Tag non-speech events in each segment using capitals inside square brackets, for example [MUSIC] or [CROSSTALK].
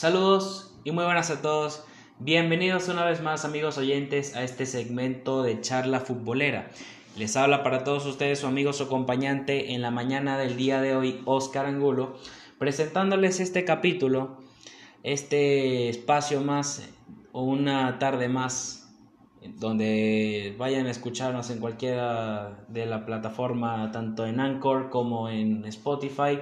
Saludos y muy buenas a todos. Bienvenidos una vez más amigos oyentes a este segmento de charla futbolera. Les habla para todos ustedes su amigo, su acompañante en la mañana del día de hoy, Oscar Angulo, presentándoles este capítulo, este espacio más o una tarde más donde vayan a escucharnos en cualquiera de la plataforma, tanto en Anchor como en Spotify,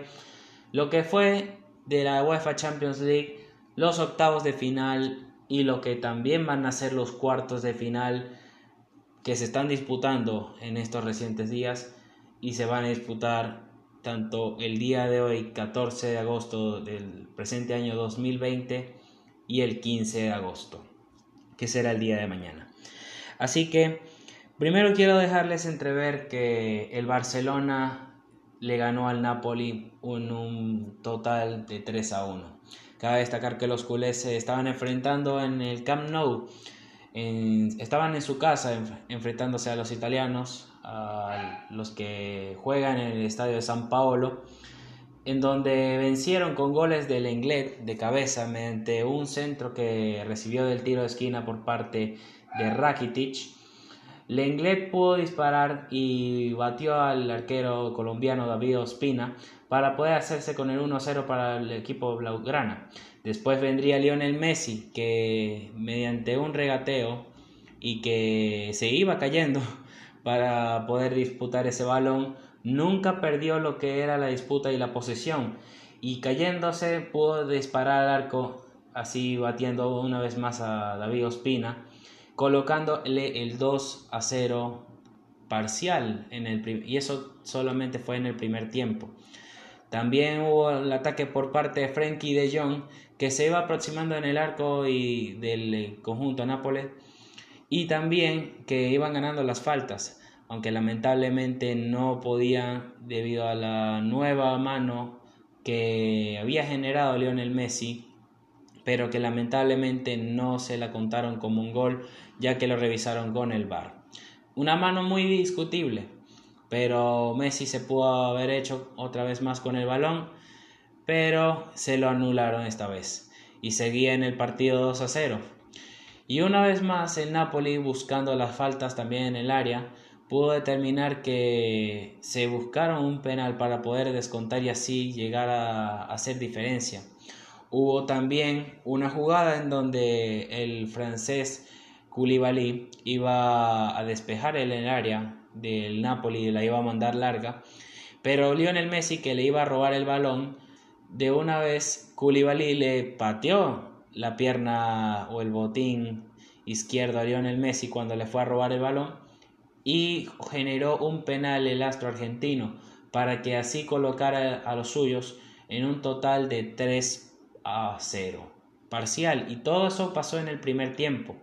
lo que fue de la UEFA Champions League los octavos de final y lo que también van a ser los cuartos de final que se están disputando en estos recientes días y se van a disputar tanto el día de hoy 14 de agosto del presente año 2020 y el 15 de agosto que será el día de mañana. Así que primero quiero dejarles entrever que el Barcelona le ganó al Napoli un, un total de 3 a 1 Cabe destacar que los culés se estaban enfrentando en el Camp Nou. estaban en su casa enfrentándose a los italianos, a los que juegan en el estadio de San Paolo, en donde vencieron con goles del Lenglet de cabeza mediante un centro que recibió del tiro de esquina por parte de Rakitic. Lenglet pudo disparar y batió al arquero colombiano David Ospina para poder hacerse con el 1-0 para el equipo blaugrana. Después vendría Lionel Messi, que mediante un regateo y que se iba cayendo [LAUGHS] para poder disputar ese balón, nunca perdió lo que era la disputa y la posesión. Y cayéndose pudo disparar al arco, así batiendo una vez más a David Ospina, colocándole el 2 a 0 parcial en el y eso solamente fue en el primer tiempo. También hubo el ataque por parte de Frenkie de Jong, que se iba aproximando en el arco y del eh, conjunto Nápoles, y también que iban ganando las faltas, aunque lamentablemente no podía debido a la nueva mano que había generado Lionel Messi, pero que lamentablemente no se la contaron como un gol, ya que lo revisaron con el VAR. Una mano muy discutible, pero Messi se pudo haber hecho otra vez más con el balón, pero se lo anularon esta vez y seguía en el partido 2 a 0. Y una vez más el Napoli buscando las faltas también en el área pudo determinar que se buscaron un penal para poder descontar y así llegar a hacer diferencia. Hubo también una jugada en donde el francés Koulibaly iba a despejar el área del Napoli la iba a mandar larga, pero Lionel Messi que le iba a robar el balón, de una vez Koulibaly le pateó la pierna o el botín izquierdo a Lionel Messi cuando le fue a robar el balón y generó un penal el astro argentino para que así colocara a los suyos en un total de 3 a 0 parcial y todo eso pasó en el primer tiempo.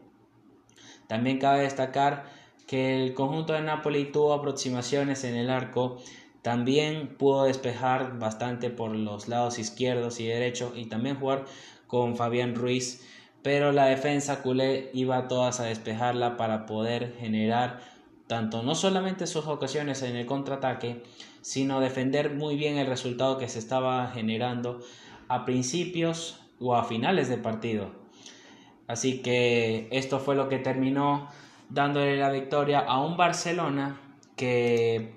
También cabe destacar que el conjunto de Napoli tuvo aproximaciones en el arco, también pudo despejar bastante por los lados izquierdos y derechos y también jugar con Fabián Ruiz, pero la defensa culé iba todas a despejarla para poder generar tanto no solamente sus ocasiones en el contraataque, sino defender muy bien el resultado que se estaba generando a principios o a finales de partido. Así que esto fue lo que terminó dándole la victoria a un Barcelona que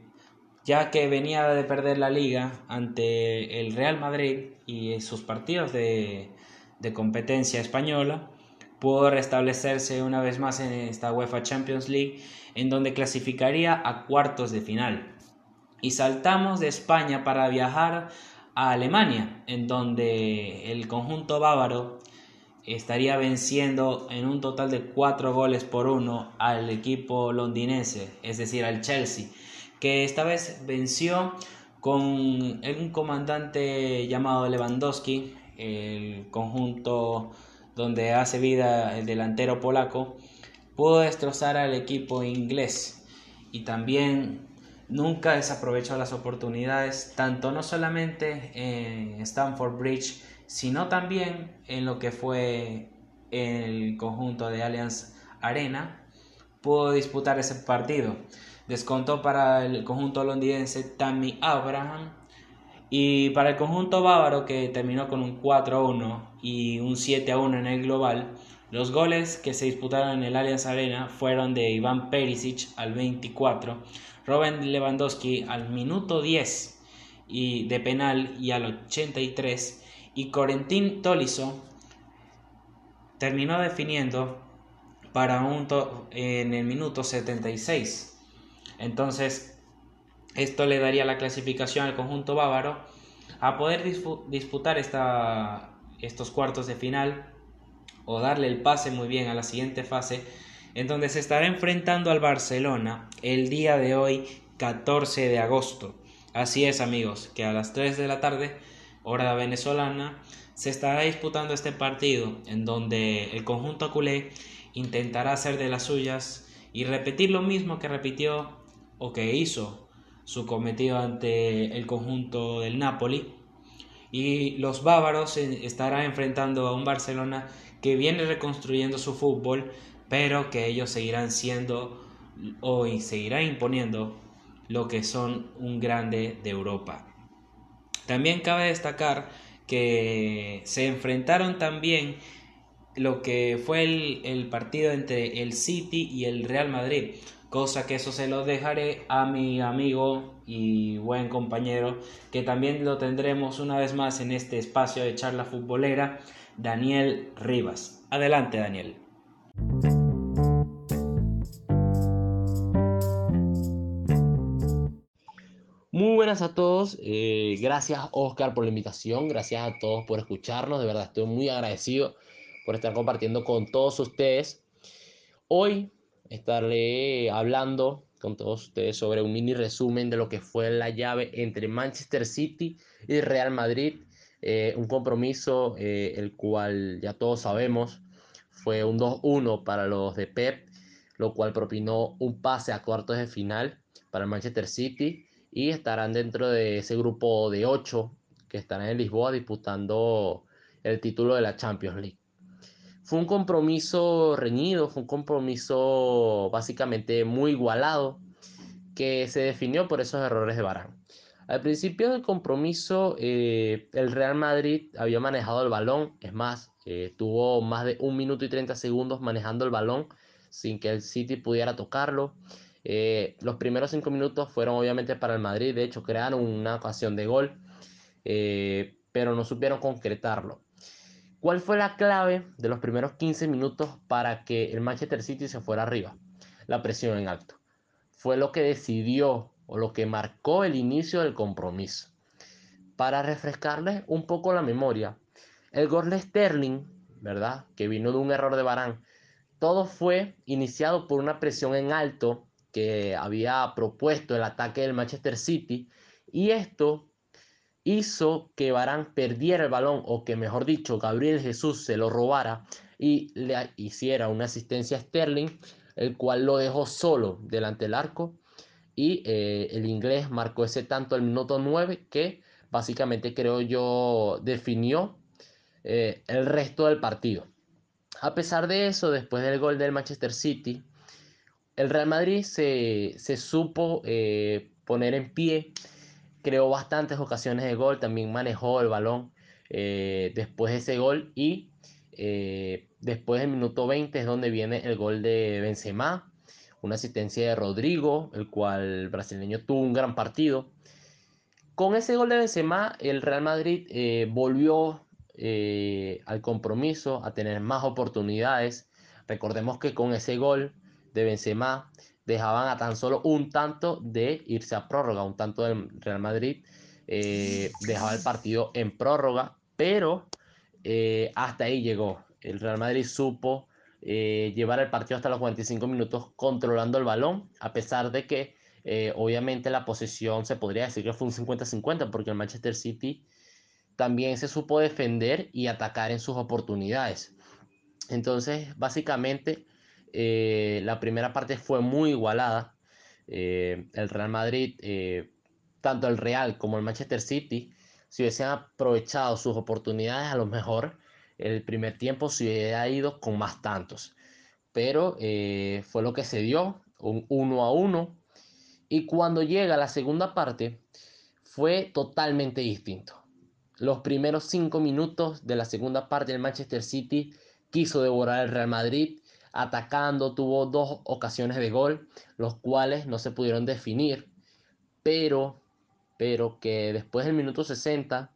ya que venía de perder la liga ante el Real Madrid y sus partidos de, de competencia española, pudo restablecerse una vez más en esta UEFA Champions League, en donde clasificaría a cuartos de final. Y saltamos de España para viajar a Alemania, en donde el conjunto bávaro estaría venciendo en un total de cuatro goles por uno al equipo londinense, es decir, al Chelsea, que esta vez venció con un comandante llamado Lewandowski, el conjunto donde hace vida el delantero polaco, pudo destrozar al equipo inglés. Y también nunca desaprovechó las oportunidades, tanto no solamente en Stamford Bridge, sino también en lo que fue el conjunto de Allianz Arena, pudo disputar ese partido. Descontó para el conjunto londinense Tammy Abraham Y para el conjunto bávaro, que terminó con un 4-1 y un 7-1 en el global, los goles que se disputaron en el Allianz Arena fueron de Iván Perisic al 24, Robin Lewandowski al minuto 10 y de penal y al 83 y Corentin Tolisso terminó definiendo para un en el minuto 76. Entonces, esto le daría la clasificación al conjunto bávaro a poder disputar esta, estos cuartos de final o darle el pase muy bien a la siguiente fase, en donde se estará enfrentando al Barcelona el día de hoy, 14 de agosto. Así es, amigos, que a las 3 de la tarde, hora venezolana, se estará disputando este partido en donde el conjunto culé intentará hacer de las suyas y repetir lo mismo que repitió o que hizo su cometido ante el conjunto del Napoli y los bávaros estarán enfrentando a un Barcelona que viene reconstruyendo su fútbol pero que ellos seguirán siendo hoy seguirán imponiendo lo que son un grande de Europa. También cabe destacar que se enfrentaron también lo que fue el, partido entre el City y el Real Madrid, cosa que eso se lo dejaré a mi amigo y buen compañero, que también lo tendremos una vez más en este espacio de charla futbolera, Daniel Rivas. Adelante, Daniel. Muy buenas a todos. Eh, gracias Oscar por la invitación. Gracias a todos por escucharnos. De verdad estoy muy agradecido por estar compartiendo con todos ustedes. Hoy estaré hablando con todos ustedes sobre un mini resumen de lo que fue la llave entre Manchester City y Real Madrid. Eh, un compromiso eh, el cual ya todos sabemos fue un 2-1 para los de Pep, lo cual propinó un pase a cuartos de final para Manchester City y estarán dentro de ese grupo de ocho que estarán en Lisboa disputando el título de la Champions League. Fue un compromiso reñido, fue un compromiso básicamente muy igualado que se definió por esos errores de Barán. Al principio del compromiso, eh, el Real Madrid había manejado el balón, es más, eh, tuvo más de un minuto y 30 segundos manejando el balón sin que el City pudiera tocarlo. Eh, los primeros cinco minutos fueron obviamente para el Madrid, de hecho crearon una ocasión de gol, eh, pero no supieron concretarlo. ¿Cuál fue la clave de los primeros 15 minutos para que el Manchester City se fuera arriba? La presión en alto. Fue lo que decidió o lo que marcó el inicio del compromiso. Para refrescarles un poco la memoria, el gol de Sterling, ¿verdad? Que vino de un error de Barán. Todo fue iniciado por una presión en alto que había propuesto el ataque del Manchester City y esto hizo que Barán perdiera el balón o que mejor dicho Gabriel Jesús se lo robara y le hiciera una asistencia a Sterling el cual lo dejó solo delante del arco y eh, el inglés marcó ese tanto el minuto 9 que básicamente creo yo definió eh, el resto del partido. A pesar de eso, después del gol del Manchester City, el Real Madrid se, supo eh, poner en pie, creó bastantes ocasiones de gol, también manejó el balón eh, después de ese gol y eh, después del minuto 20 es donde viene el gol de Benzema, una asistencia de Rodrigo, el cual el brasileño tuvo un gran partido. Con ese gol de Benzema, el Real Madrid volvió al compromiso, a tener más oportunidades. Recordemos que con ese gol de Benzema dejaban a tan solo un tanto de irse a prórroga, un tanto del Real Madrid eh, dejaba el partido en prórroga, pero eh, hasta ahí llegó. El Real Madrid supo eh, llevar el partido hasta los 45 minutos controlando el balón, a pesar de que obviamente la posesión se podría decir que fue un 50-50, porque el Manchester City también se supo defender y atacar en sus oportunidades. Entonces, básicamente, eh, la primera parte fue muy igualada. Eh, el Real Madrid, eh, tanto el Real como el Manchester City, si hubiesen aprovechado sus oportunidades, a lo mejor el primer tiempo se hubiera ido con más tantos. Pero fue lo que se dio, un 1 a 1. Y cuando llega la segunda parte, fue totalmente distinto. Los primeros cinco minutos de la segunda parte del Manchester City quiso devorar el Real Madrid, atacando, tuvo dos ocasiones de gol, los cuales no se pudieron definir, pero, pero que después del minuto 60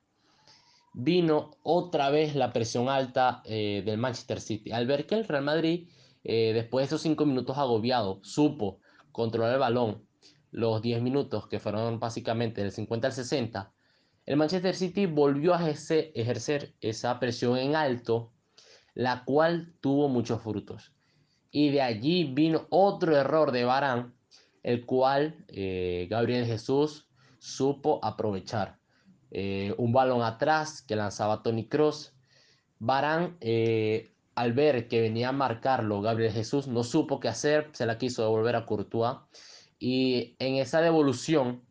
vino otra vez la presión alta eh, del Manchester City. Al ver que el Real Madrid, eh, después de esos cinco minutos agobiado, supo controlar el balón los 10 minutos, que fueron básicamente del 50 al 60, el Manchester City volvió a ejercer esa presión en alto, la cual tuvo muchos frutos. Y de allí vino otro error de Barán, el cual eh, Gabriel Jesús supo aprovechar. Eh, un balón atrás que lanzaba Tony Cross. Barán, eh, al ver que venía a marcarlo Gabriel Jesús, no supo qué hacer, se la quiso devolver a Courtois. Y en esa devolución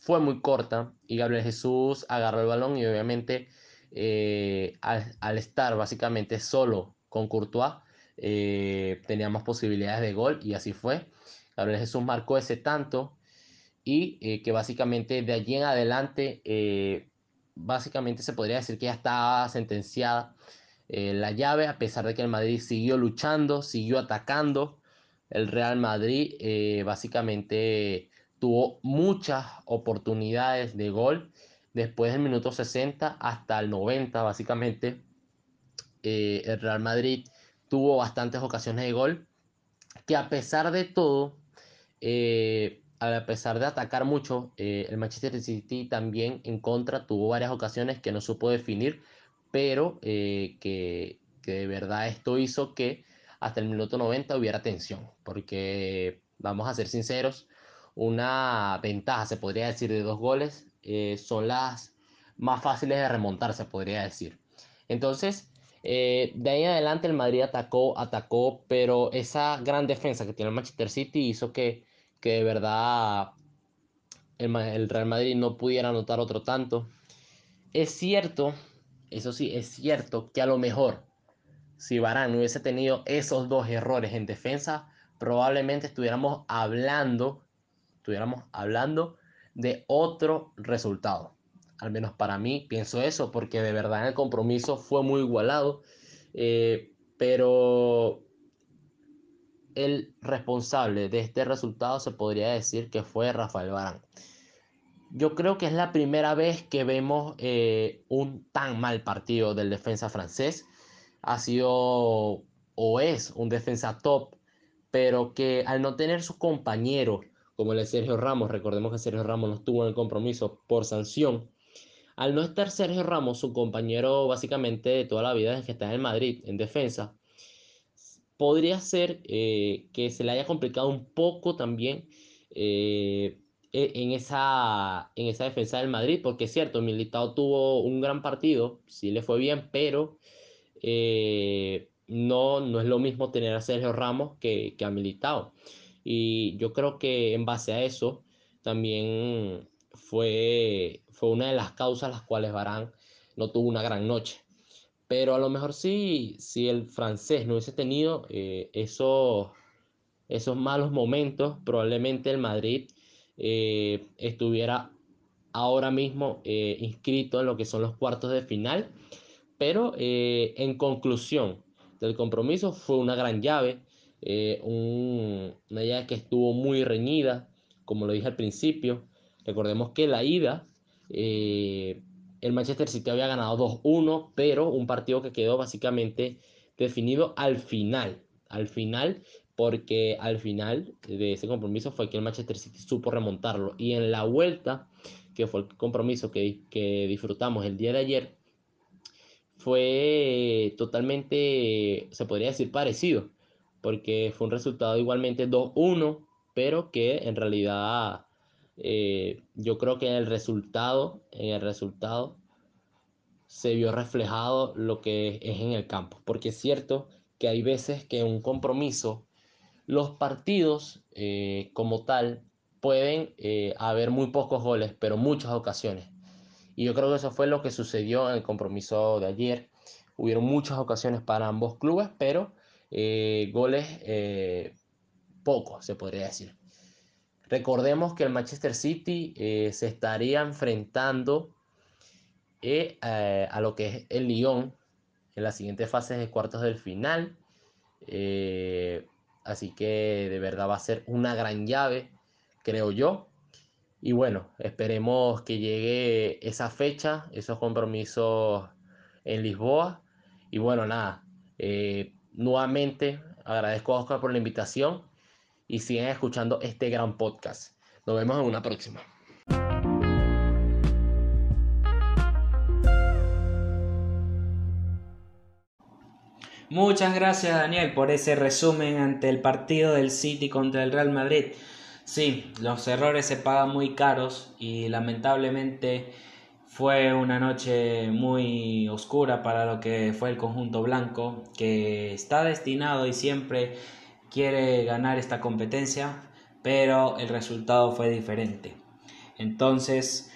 fue muy corta y Gabriel Jesús agarró el balón y obviamente eh, al, estar básicamente solo con Courtois, teníamos posibilidades de gol y así fue. Gabriel Jesús marcó ese tanto y eh, que básicamente de allí en adelante, eh, básicamente se podría decir que ya estaba sentenciada eh, la llave, a pesar de que el Madrid siguió luchando, siguió atacando. El Real Madrid básicamente tuvo muchas oportunidades de gol después del minuto 60 hasta el 90, básicamente. el Real Madrid tuvo bastantes ocasiones de gol que a pesar de todo, a pesar de atacar mucho, eh, el Manchester City también en contra tuvo varias ocasiones que no supo definir, pero eh, que, de verdad esto hizo que hasta el minuto 90 hubiera tensión, porque vamos a ser sinceros, una ventaja, se podría decir, de dos goles eh, son las más fáciles de remontar, se podría decir. Entonces, de ahí en adelante el Madrid atacó, atacó, pero esa gran defensa que tiene el Manchester City hizo que que de verdad el, Real Madrid no pudiera anotar otro tanto. Es cierto, eso sí, es cierto que a lo mejor si no hubiese tenido esos dos errores en defensa, probablemente estuviéramos hablando, estuviéramos hablando de otro resultado. Al menos para mí pienso eso, porque de verdad el compromiso fue muy igualado. Eh, pero el responsable de este resultado se podría decir que fue Rafael Barán. Yo creo que es la primera vez que vemos eh, un tan mal partido del defensa francés. Ha sido o es un defensa top, pero que al no tener sus compañeros, como el de Sergio Ramos, recordemos que Sergio Ramos no estuvo en el compromiso por sanción, al no estar Sergio Ramos, su compañero básicamente de toda la vida desde que está en el Madrid en defensa, podría ser eh, que se le haya complicado un poco también eh, e, en, esa, en esa defensa del Madrid, porque es cierto, Militao tuvo un gran partido, sí le fue bien, pero eh, no, no es lo mismo tener a Sergio Ramos que, que a Militao. Y yo creo que en base a eso también fue, fue una de las causas las cuales Barán no tuvo una gran noche. Pero a lo mejor sí, si el francés no hubiese tenido eh, esos, esos malos momentos, probablemente el Madrid eh, estuviera ahora mismo eh, inscrito en lo que son los cuartos de final. Pero en conclusión del compromiso fue una gran llave, una llave que estuvo muy reñida, como lo dije al principio. Recordemos que la ida el Manchester City había ganado 2-1, pero un partido que quedó básicamente definido al final. Al final, porque al final de ese compromiso fue que el Manchester City supo remontarlo. Y en la vuelta, que fue el compromiso que, que disfrutamos el día de ayer, fue totalmente, se podría decir, parecido. Porque fue un resultado igualmente 2-1, pero que en realidad eh, yo creo que en el resultado, el resultado se vio reflejado lo que es en el campo. Porque es cierto que hay veces que en un compromiso los partidos eh, como tal pueden eh, haber muy pocos goles, pero muchas ocasiones. Y yo creo que eso fue lo que sucedió en el compromiso de ayer. Hubieron muchas ocasiones para ambos clubes, pero goles pocos, se podría decir. Recordemos que el Manchester City eh, se estaría enfrentando eh, a lo que es el Lyon en la siguiente fase de cuartos del final. Eh, así que de verdad va a ser una gran llave, creo yo. Y bueno, esperemos que llegue esa fecha, esos compromisos en Lisboa. Y bueno, nada, nuevamente agradezco a Oscar por la invitación y sigan escuchando este gran podcast. Nos vemos en una próxima. Muchas gracias Daniel por ese resumen ante el partido del City contra el Real Madrid. Sí, los errores se pagan muy caros y lamentablemente fue una noche muy oscura para lo que fue el conjunto blanco que está destinado y siempre quiere ganar esta competencia, pero el resultado fue diferente. Entonces,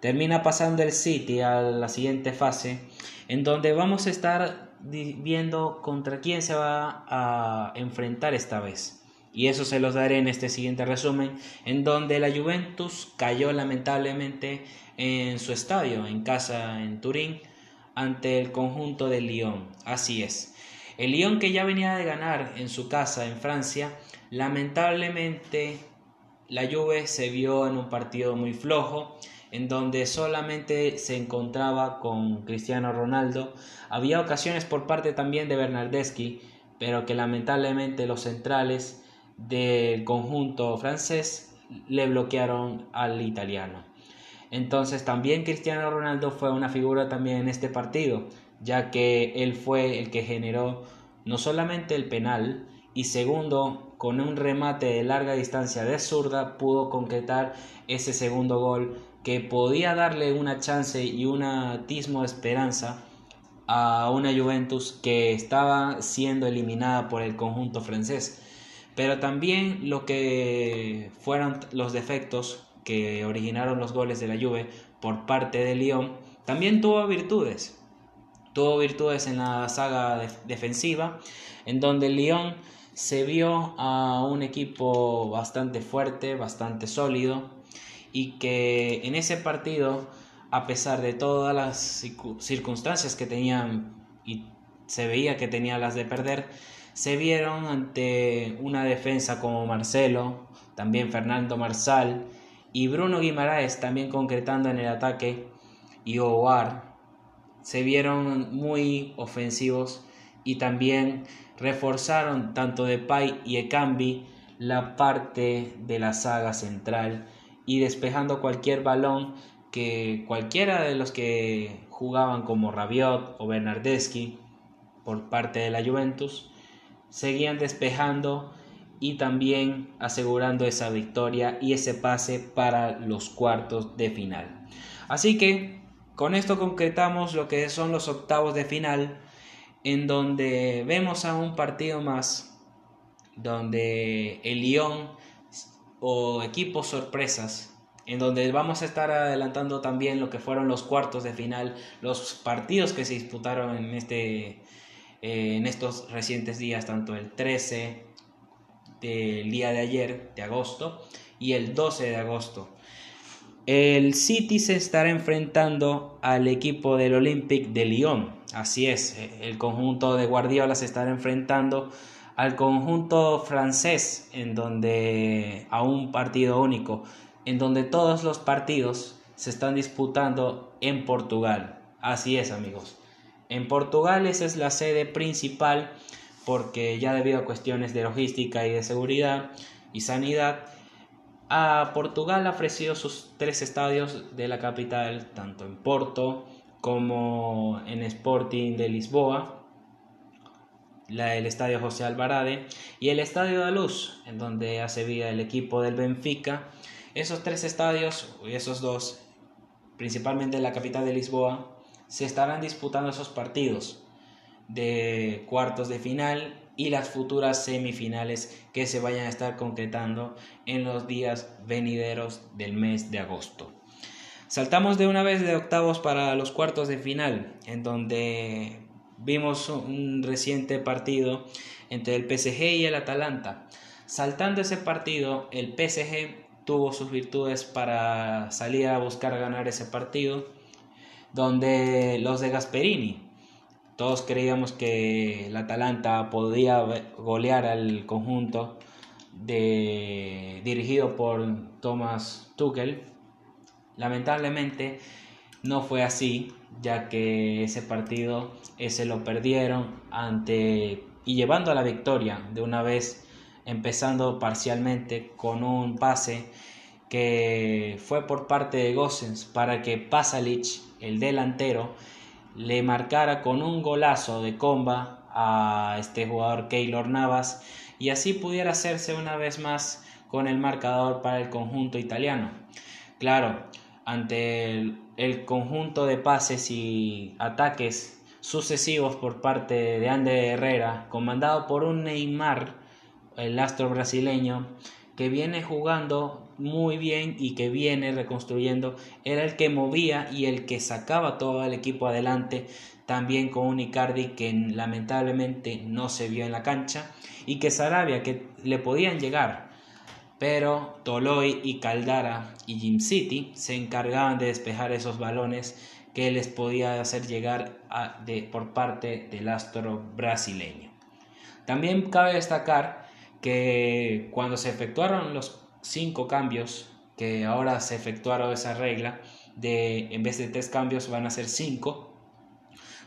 termina pasando el City a la siguiente fase, en donde vamos a estar viendo contra quién se va a enfrentar esta vez. Y eso se los daré en este siguiente resumen, en donde la Juventus cayó lamentablemente en su estadio, en casa en Turín, ante el conjunto de Lyon. Así es. El Lyon que ya venía de ganar en su casa en Francia, lamentablemente la Juve se vio en un partido muy flojo, en donde solamente se encontraba con Cristiano Ronaldo. Había ocasiones por parte también de Bernardeschi, pero que lamentablemente los centrales del conjunto francés le bloquearon al italiano. Entonces también Cristiano Ronaldo fue una figura también en este partido, ya que él fue el que generó no solamente el penal, y segundo, con un remate de larga distancia de zurda, pudo concretar ese segundo gol que podía darle una chance y un atismo de esperanza a una Juventus que estaba siendo eliminada por el conjunto francés. Pero también lo que fueron los defectos que originaron los goles de la Juve por parte de Lyon, también tuvo virtudes. Tuvo virtudes en la saga defensiva, en donde el Lyon se vio a un equipo bastante fuerte, bastante sólido, y que en ese partido, a pesar de todas las circunstancias que tenían y se veía que tenía las de perder, se vieron ante una defensa como Marcelo, también Fernando Marsal y Bruno Guimaraes también concretando en el ataque y Ovar se vieron muy ofensivos y también reforzaron tanto de Pai y Ekambi la parte de la saga central y despejando cualquier balón que cualquiera de los que jugaban como Rabiot o Bernardeschi por parte de la Juventus seguían despejando y también asegurando esa victoria y ese pase para los cuartos de final. Así que con esto concretamos lo que son los octavos de final, en donde vemos a un partido más, donde el Lyon o equipos sorpresas, en donde vamos a estar adelantando también lo que fueron los cuartos de final, los partidos que se disputaron en, este, eh, en estos recientes días, tanto el 13 del día de ayer, de agosto, y el 12 de agosto. El City se estará enfrentando al equipo del Olympique de Lyon. Así es, el conjunto de Guardiola se estará enfrentando al conjunto francés en donde a un partido único, en donde todos los partidos se están disputando en Portugal. Así es, amigos. En Portugal esa es la sede principal porque ya debido a cuestiones de logística y de seguridad y sanidad a Portugal ha ofrecido sus tres estadios de la capital, tanto en Porto como en Sporting de Lisboa, el estadio José Alvarade y el estadio de Luz, en donde hace vida el equipo del Benfica. Esos tres estadios, esos dos, principalmente en la capital de Lisboa, se estarán disputando esos partidos de cuartos de final y las futuras semifinales que se vayan a estar concretando en los días venideros del mes de agosto. Saltamos de una vez de octavos para los cuartos de final, en donde vimos un reciente partido entre el PSG y el Atalanta. Saltando ese partido, el PSG tuvo sus virtudes para salir a buscar ganar ese partido, donde los de Gasperini, todos creíamos que el Atalanta podía golear al conjunto de, dirigido por Thomas Tuchel. Lamentablemente no fue así, ya que ese partido ese lo perdieron ante y llevando a la victoria de una vez empezando parcialmente con un pase que fue por parte de Gossens para que Pasalic, el delantero, le marcara con un golazo de comba a este jugador Keylor Navas y así pudiera hacerse una vez más con el marcador para el conjunto italiano. Claro, ante el, conjunto de pases y ataques sucesivos por parte de Ander Herrera, comandado por un Neymar, el astro brasileño, que viene jugando muy bien y que viene reconstruyendo, era el que movía y el que sacaba todo el equipo adelante, también con un Icardi que lamentablemente no se vio en la cancha y que Sarabia que le podían llegar, pero Toloy y Caldara y Jim City se encargaban de despejar esos balones que les podía hacer llegar de, por parte del astro brasileño. También cabe destacar que cuando se efectuaron los cinco cambios, que ahora se efectuaron esa regla, de en vez de tres cambios van a ser cinco,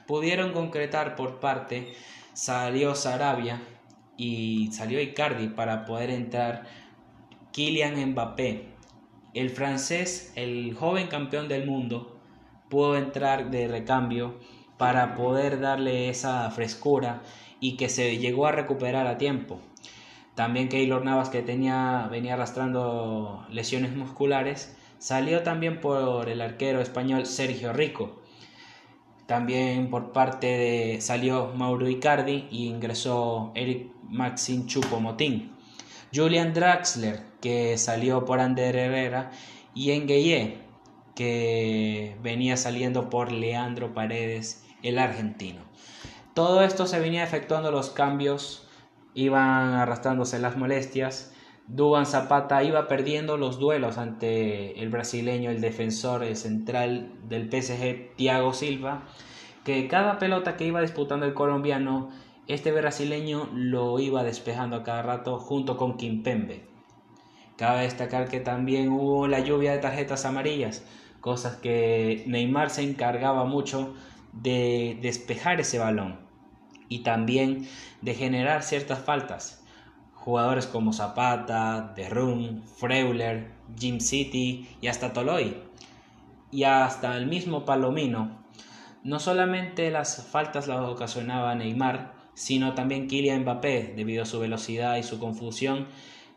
pudieron concretar por parte, salió Sarabia y salió Icardi para poder entrar Kylian Mbappé, el francés, el joven campeón del mundo, pudo entrar de recambio para poder darle esa frescura y que se llegó a recuperar a tiempo. También Keylor Navas que tenía, venía arrastrando lesiones musculares, salió también por el arquero español Sergio Rico. También por parte de salió Mauro Icardi y ingresó Eric Maxim Chupomotín. Julian Draxler que salió por Ander Herrera y Engueye que venía saliendo por Leandro Paredes, el argentino. Todo esto se venía efectuando los cambios, iban arrastrándose las molestias. Duban Zapata iba perdiendo los duelos ante el brasileño, el defensor, el central del PSG, Thiago Silva, que cada pelota que iba disputando el colombiano, este brasileño lo iba despejando a cada rato junto con Kimpembe. Cabe destacar que también hubo la lluvia de tarjetas amarillas, cosas que Neymar se encargaba mucho de despejar ese balón y también de generar ciertas faltas. Jugadores como Zapata, Derrun, Freuler, Jim City y hasta Toloy y hasta el mismo Palomino. No solamente las faltas las ocasionaba Neymar, sino también Kylian Mbappé debido a su velocidad y su confusión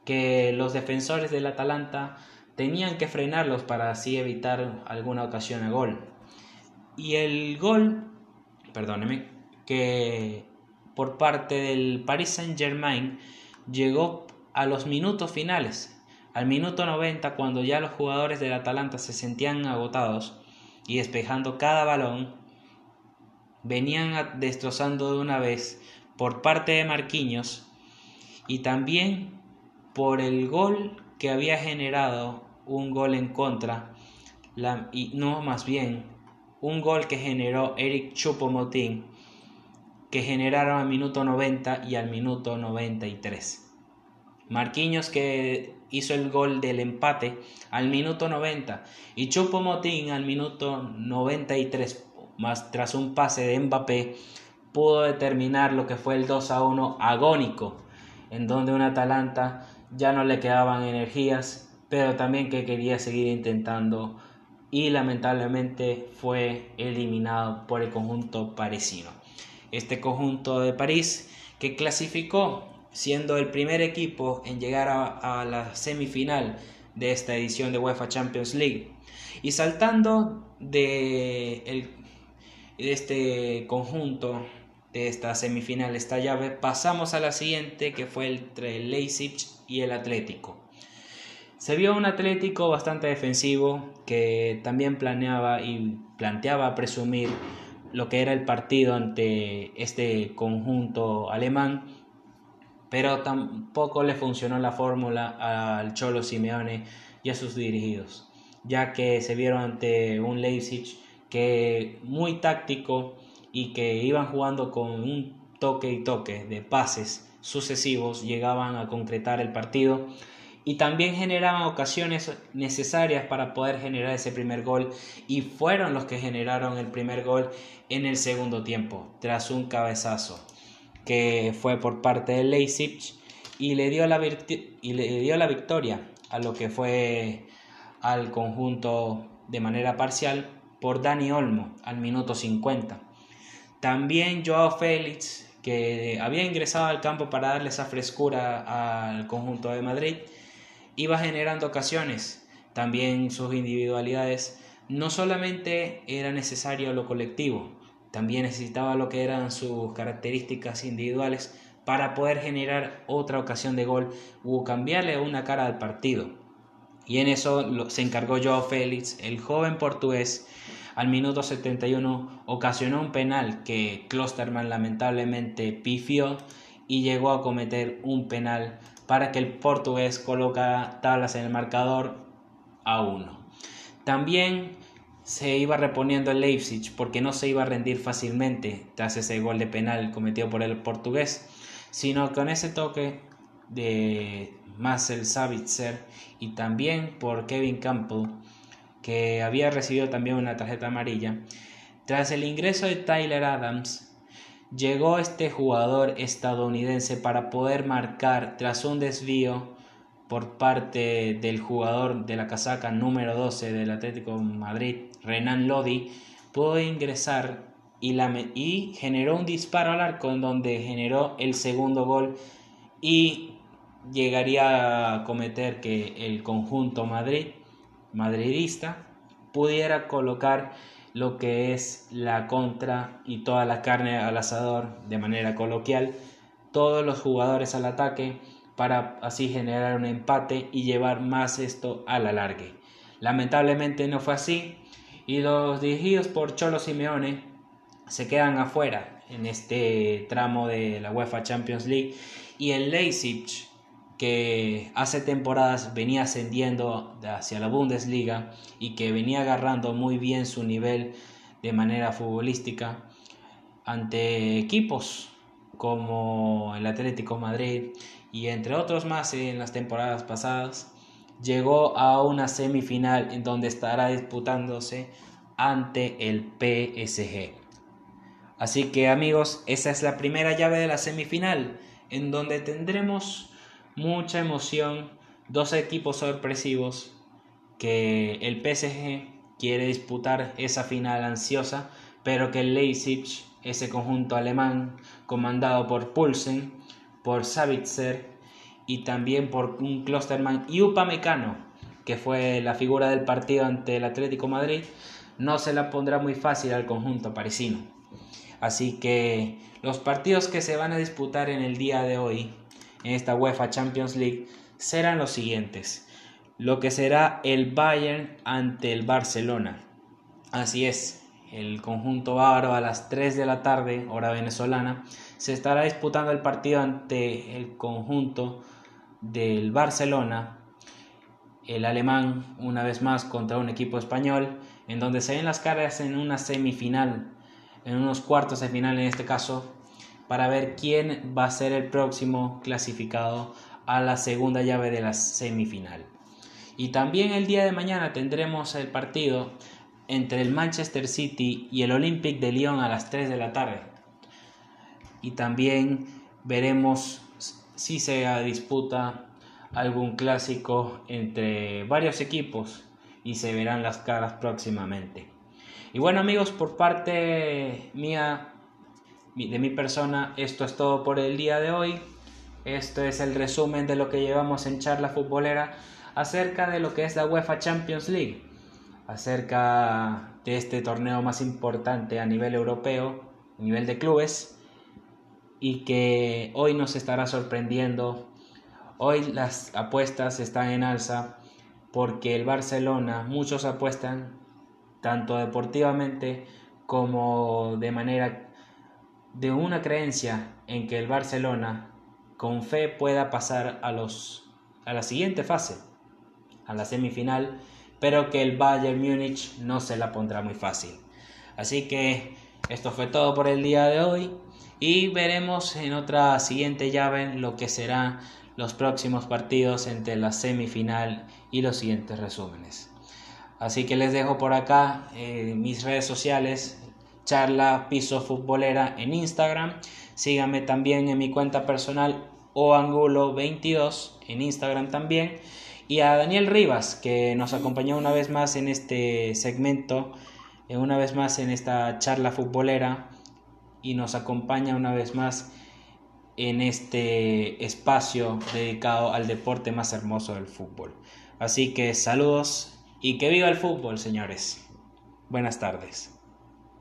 que los defensores del Atalanta tenían que frenarlos para así evitar alguna ocasión a gol. Y el gol, perdóneme, que por parte del Paris Saint-Germain llegó a los minutos finales, al minuto 90 cuando ya los jugadores del Atalanta se sentían agotados y despejando cada balón, venían destrozando de una vez por parte de Marquinhos y también por el gol que había generado un gol en contra, y no más bien un gol que generó Eric Chupomotín, que generaron al minuto 90 y al minuto 93. Marquinhos que hizo el gol del empate al minuto 90 y Chupomotín al minuto 93, más tras un pase de Mbappé, pudo determinar lo que fue el 2 a 1 agónico, en donde un Atalanta ya no le quedaban energías pero también que quería seguir intentando y lamentablemente fue eliminado por el conjunto parisino. Este conjunto de París que clasificó siendo el primer equipo en llegar a, la semifinal de esta edición de UEFA Champions League y saltando de, de este conjunto de esta semifinal, esta llave, pasamos a la siguiente que fue entre el Leipzig y el Atlético. Se vio un Atlético bastante defensivo que también planeaba y planteaba presumir lo que era el partido ante este conjunto alemán, pero tampoco le funcionó la fórmula al Cholo Simeone y a sus dirigidos, ya que se vieron ante un Leipzig que muy táctico y que iban jugando con un toque y toque de pases sucesivos, llegaban a concretar el partido y también generaban ocasiones necesarias para poder generar ese primer gol y fueron los que generaron el primer gol en el segundo tiempo tras un cabezazo que fue por parte de Leipzig y le dio la, y le dio la victoria a lo que fue al conjunto de manera parcial por Dani Olmo al minuto 50. También Joao Félix, que había ingresado al campo para darle esa frescura al conjunto de Madrid, iba generando ocasiones. También sus individualidades no solamente era necesario lo colectivo, también necesitaba lo que eran sus características individuales para poder generar otra ocasión de gol o cambiarle una cara al partido. Y en eso se encargó Joao Félix, el joven portugués, al minuto 71 ocasionó un penal que Klosterman lamentablemente pifió y llegó a cometer un penal para que el portugués colocara tablas en el marcador a uno. También se iba reponiendo el Leipzig porque no se iba a rendir fácilmente tras ese gol de penal cometido por el portugués, sino con ese toque de Marcel Savitzer y también por Kevin Campbell, que había recibido también una tarjeta amarilla. Tras el ingreso de Tyler Adams, llegó este jugador estadounidense para poder marcar tras un desvío por parte del jugador de la casaca número 12 del Atlético Madrid, Renan Lodi, pudo ingresar y, y generó un disparo al arco en donde generó el segundo gol y llegaría a cometer que el conjunto Madrid, madridista pudiera colocar lo que es la contra y toda la carne al asador de manera coloquial, todos los jugadores al ataque para así generar un empate y llevar más esto a la largue. Lamentablemente no fue así y los dirigidos por Cholo Simeone se quedan afuera en este tramo de la UEFA Champions League y el Leipzig que hace temporadas venía ascendiendo hacia la Bundesliga y que venía agarrando muy bien su nivel de manera futbolística ante equipos como el Atlético Madrid y entre otros más en las temporadas pasadas, llegó a una semifinal en donde estará disputándose ante el PSG. Así que amigos, esa es la primera llave de la semifinal, en donde tendremos mucha emoción, dos equipos sorpresivos que el PSG quiere disputar esa final ansiosa, pero que el Leipzig, ese conjunto alemán comandado por Pulsen, por Savitzer y también por un Klosterman y Upamecano, que fue la figura del partido ante el Atlético Madrid, no se la pondrá muy fácil al conjunto parisino. Así que los partidos que se van a disputar en el día de hoy en esta UEFA Champions League serán los siguientes. Lo que será el Bayern ante el Barcelona. Así es, el conjunto bávaro a las 3 de la tarde, hora venezolana, se estará disputando el partido ante el conjunto del Barcelona, el alemán una vez más contra un equipo español, en donde se ven las caras en una semifinal, en unos cuartos de final en este caso, para ver quién va a ser el próximo clasificado a la segunda llave de la semifinal. Y también el día de mañana tendremos el partido entre el Manchester City y el Olympique de Lyon a las 3 de la tarde. Y también veremos si se disputa algún clásico entre varios equipos y se verán las caras próximamente. Y bueno amigos, por parte mía de mi persona, esto es todo por el día de hoy. Esto es el resumen de lo que llevamos en charla futbolera acerca de lo que es la UEFA Champions League, acerca de este torneo más importante a nivel europeo, a nivel de clubes, y que hoy nos estará sorprendiendo. Hoy las apuestas están en alza porque el Barcelona, muchos apuestan, tanto deportivamente como de manera de una creencia en que el Barcelona con fe pueda pasar a, los, a la siguiente fase, a la semifinal, pero que el Bayern Múnich no se la pondrá muy fácil. Así que esto fue todo por el día de hoy y veremos en otra siguiente llave lo que serán los próximos partidos entre la semifinal y los siguientes resúmenes. Así que les dejo por acá eh, mis redes sociales, charla piso futbolera en Instagram. Síganme también en mi cuenta personal o angulo 22 en Instagram también. Y a Daniel Rivas, que nos acompañó una vez más en este segmento, eh, una vez más en esta charla futbolera y nos acompaña una vez más en este espacio dedicado al deporte más hermoso del fútbol. Así que saludos y que viva el fútbol, señores. Buenas tardes.